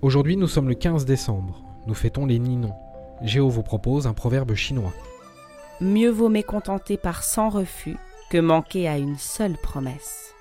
Aujourd'hui, nous sommes le 15 décembre. Nous fêtons les Ninons. Géo vous propose un proverbe chinois. Mieux vaut mécontenter par cent refus que manquer à une seule promesse.